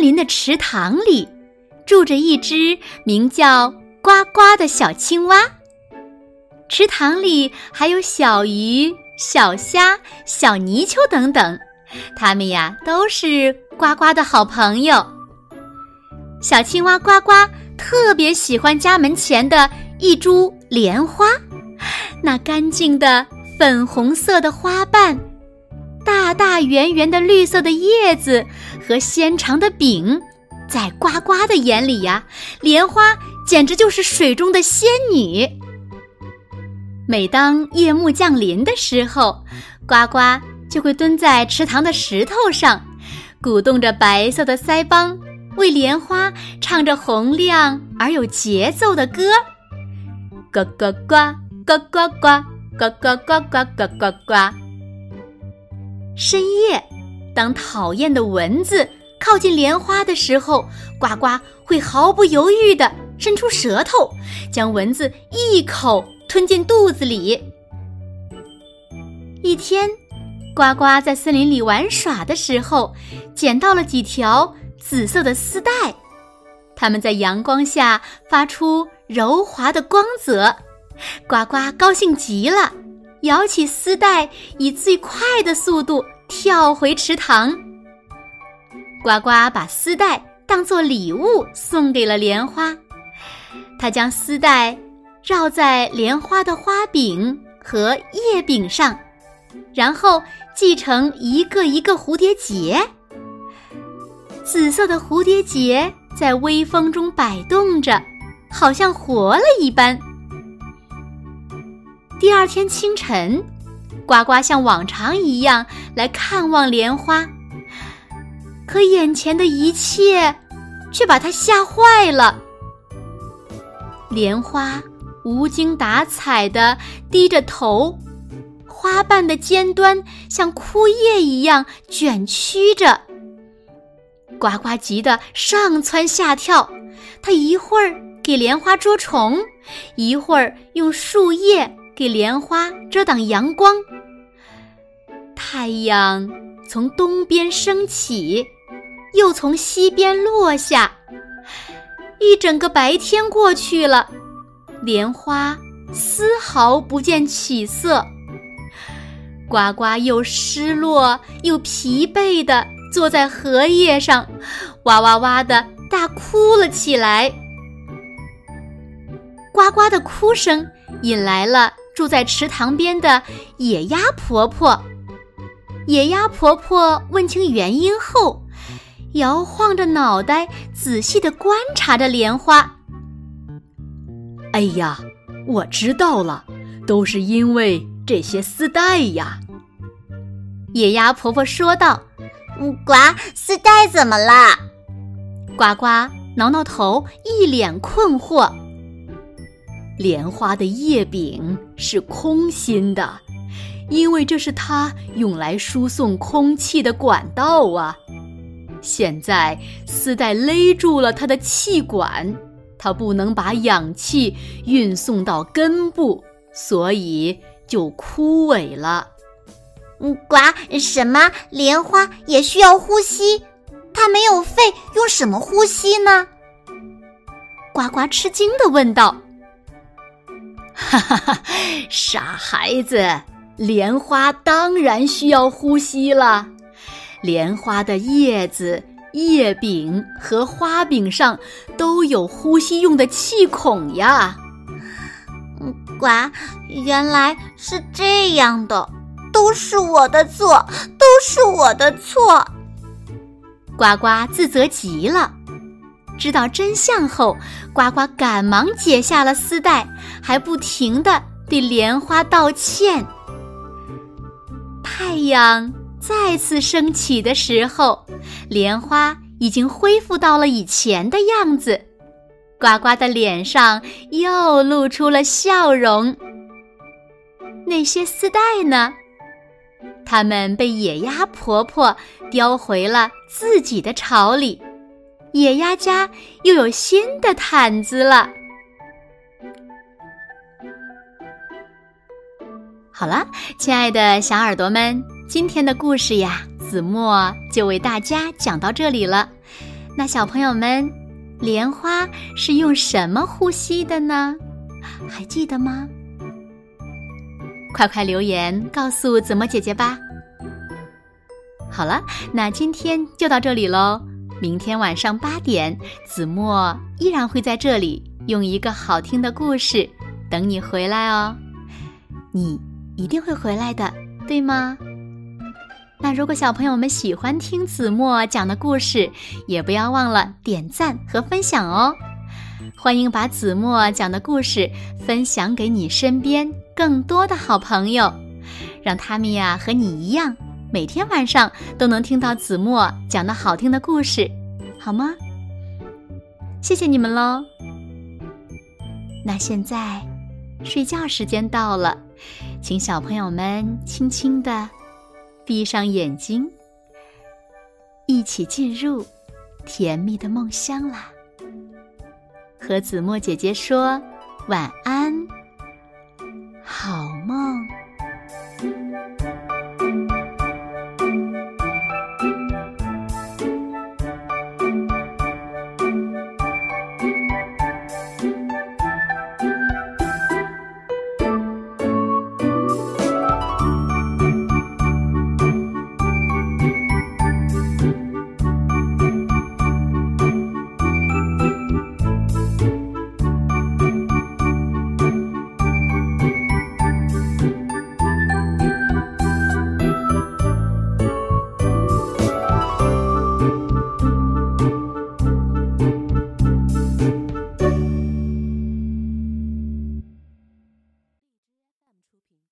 林的池塘里，住着一只名叫呱呱的小青蛙。池塘里还有小鱼、小虾、小泥鳅等等，它们呀都是呱呱的好朋友。小青蛙呱呱特别喜欢家门前的一株莲花，那干净的粉红色的花瓣。大大圆圆的绿色的叶子和纤长的柄，在呱呱的眼里呀，莲花简直就是水中的仙女。每当夜幕降临的时候，呱呱就会蹲在池塘的石头上，鼓动着白色的腮帮，为莲花唱着洪亮而有节奏的歌：呱呱呱，呱呱呱，呱呱呱呱呱呱呱。深夜，当讨厌的蚊子靠近莲花的时候，呱呱会毫不犹豫地伸出舌头，将蚊子一口吞进肚子里。一天，呱呱在森林里玩耍的时候，捡到了几条紫色的丝带，它们在阳光下发出柔滑的光泽，呱呱高兴极了。摇起丝带，以最快的速度跳回池塘。呱呱把丝带当做礼物送给了莲花，他将丝带绕在莲花的花柄和叶柄上，然后系成一个一个蝴蝶结。紫色的蝴蝶结在微风中摆动着，好像活了一般。第二天清晨，呱呱像往常一样来看望莲花，可眼前的一切却把他吓坏了。莲花无精打采地低着头，花瓣的尖端像枯叶一样卷曲着。呱呱急得上蹿下跳，他一会儿给莲花捉虫，一会儿用树叶。给莲花遮挡阳光。太阳从东边升起，又从西边落下，一整个白天过去了，莲花丝毫不见起色。呱呱又失落又疲惫地坐在荷叶上，哇哇哇地大哭了起来。呱呱的哭声引来了。住在池塘边的野鸭婆婆，野鸭婆婆问清原因后，摇晃着脑袋，仔细的观察着莲花。哎呀，我知道了，都是因为这些丝带呀。野鸭婆婆说道：“嗯，呱，丝带怎么了？”呱呱挠挠头，一脸困惑。莲花的叶柄是空心的，因为这是它用来输送空气的管道啊。现在丝带勒住了它的气管，它不能把氧气运送到根部，所以就枯萎了。嗯，呱，什么？莲花也需要呼吸？它没有肺，用什么呼吸呢？呱呱吃惊的问道。哈哈哈，傻孩子，莲花当然需要呼吸了。莲花的叶子、叶柄和花柄上都有呼吸用的气孔呀。嗯，呱，原来是这样的，都是我的错，都是我的错。呱呱自责极了。知道真相后，呱呱赶忙解下了丝带，还不停地对莲花道歉。太阳再次升起的时候，莲花已经恢复到了以前的样子，呱呱的脸上又露出了笑容。那些丝带呢？它们被野鸭婆婆叼回了自己的巢里，野鸭家又有新的毯子了。好了，亲爱的小耳朵们，今天的故事呀，子墨就为大家讲到这里了。那小朋友们，莲花是用什么呼吸的呢？还记得吗？快快留言告诉子墨姐姐吧。好了，那今天就到这里喽。明天晚上八点，子墨依然会在这里用一个好听的故事等你回来哦。你一定会回来的，对吗？那如果小朋友们喜欢听子墨讲的故事，也不要忘了点赞和分享哦。欢迎把子墨讲的故事分享给你身边。更多的好朋友，让他们呀和你一样，每天晚上都能听到子墨讲的好听的故事，好吗？谢谢你们喽。那现在睡觉时间到了，请小朋友们轻轻的闭上眼睛，一起进入甜蜜的梦乡啦。和子墨姐姐说晚安。好。